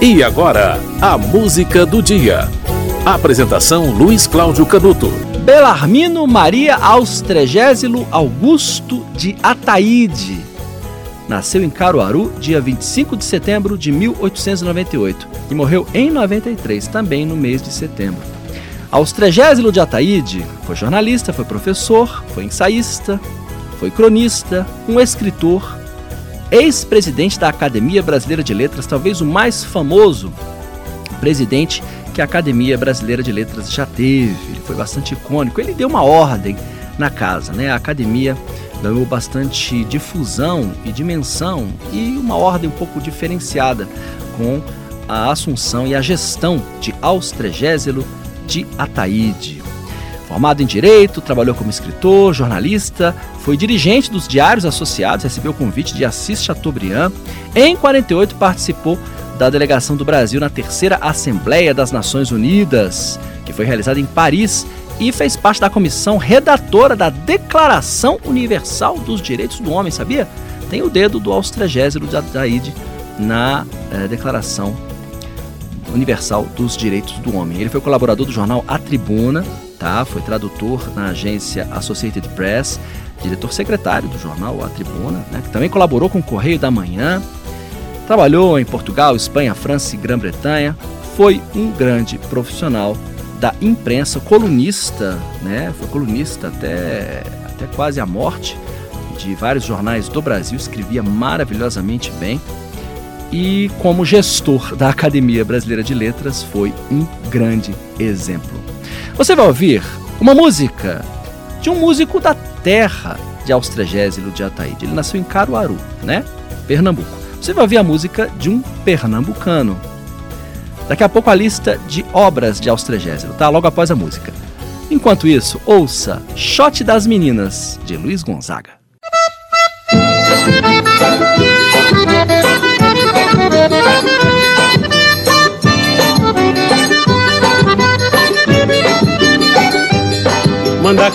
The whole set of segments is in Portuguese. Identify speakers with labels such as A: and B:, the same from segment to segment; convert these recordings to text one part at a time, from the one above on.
A: E agora, a música do dia. Apresentação Luiz Cláudio Canuto.
B: Belarmino Maria Austregésilo Augusto de Ataíde. Nasceu em Caruaru, dia 25 de setembro de 1898 e morreu em 93, também no mês de setembro. Austregésilo de Ataíde foi jornalista, foi professor, foi ensaísta, foi cronista, um escritor, ex-presidente da Academia Brasileira de Letras, talvez o mais famoso presidente que a Academia Brasileira de Letras já teve. Ele foi bastante icônico. Ele deu uma ordem na casa, né? A academia ganhou bastante difusão e dimensão e uma ordem um pouco diferenciada com a assunção e a gestão de Austregésilo de Ataíde. Formado em Direito, trabalhou como escritor, jornalista, foi dirigente dos Diários Associados, recebeu o convite de Assis Chateaubriand. Em 48 participou da delegação do Brasil na terceira Assembleia das Nações Unidas, que foi realizada em Paris, e fez parte da comissão redatora da Declaração Universal dos Direitos do Homem, sabia? Tem o dedo do Austregésilo de Adaide na eh, Declaração Universal dos Direitos do Homem. Ele foi colaborador do jornal A Tribuna, tá? Foi tradutor na agência Associated Press, diretor secretário do jornal A Tribuna, né? que também colaborou com o Correio da Manhã. Trabalhou em Portugal, Espanha, França e Grã-Bretanha. Foi um grande profissional da imprensa, colunista, né? Foi colunista até, até quase a morte de vários jornais do Brasil, escrevia maravilhosamente bem. E como gestor da Academia Brasileira de Letras, foi um grande exemplo. Você vai ouvir uma música de um músico da terra de Austragésilo de Ataíde. Ele nasceu em Caruaru, né? Pernambuco. Você vai ouvir a música de um pernambucano. Daqui a pouco a lista de obras de Austragésilo, tá? Logo após a música. Enquanto isso, ouça Shot das Meninas, de Luiz Gonzaga.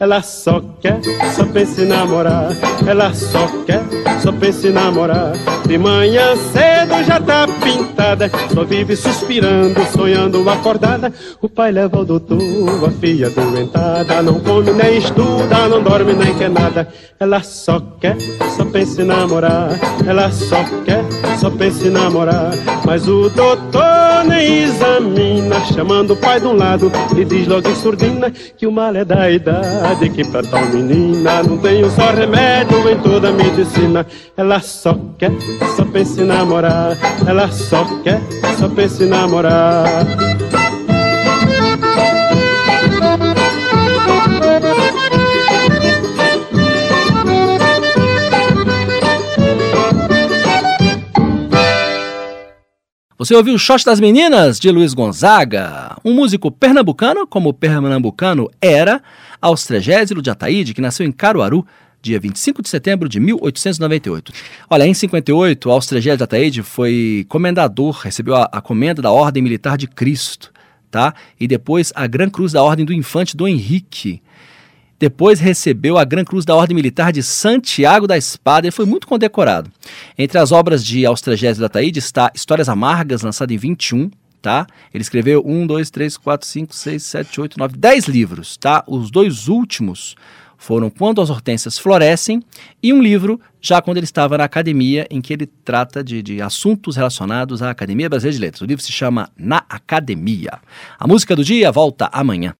C: ela só quer, só pensa em namorar. Ela só quer, só pensa em namorar. De manhã cedo já tá pintada, só vive suspirando, sonhando acordada. O pai leva ao doutor, a filha doentada. Não come nem estuda, não dorme nem quer nada. Ela só quer, só pensa em namorar. Ela só quer, só pensa em namorar. Mas o doutor nem examina, chamando o pai de um lado e diz logo em surdina que o mal é da idade verdade que pra tal menina não tenho só remédio em toda a medicina. Ela só quer, só pensa em namorar. Ela só quer, só pensa em namorar.
B: Você ouviu o Shot das Meninas, de Luiz Gonzaga, um músico pernambucano, como o pernambucano era, Austregésilo de Ataíde, que nasceu em Caruaru, dia 25 de setembro de 1898. Olha, em 58, Austregésilo de Ataíde foi comendador, recebeu a, a comenda da Ordem Militar de Cristo. tá? E depois a Gran Cruz da Ordem do Infante Dom Henrique. Depois recebeu a Gran Cruz da Ordem Militar de Santiago da Espada e foi muito condecorado. Entre as obras de Austragésio da Taíde está Histórias Amargas, lançado em 21, tá? Ele escreveu 1, 2, 3, 4, 5, 6, 7, 8, 9, 10 livros, tá? Os dois últimos foram Quando as Hortênsias Florescem e um livro já quando ele estava na academia, em que ele trata de, de assuntos relacionados à Academia Brasileira de Letras. O livro se chama Na Academia. A música do dia volta amanhã.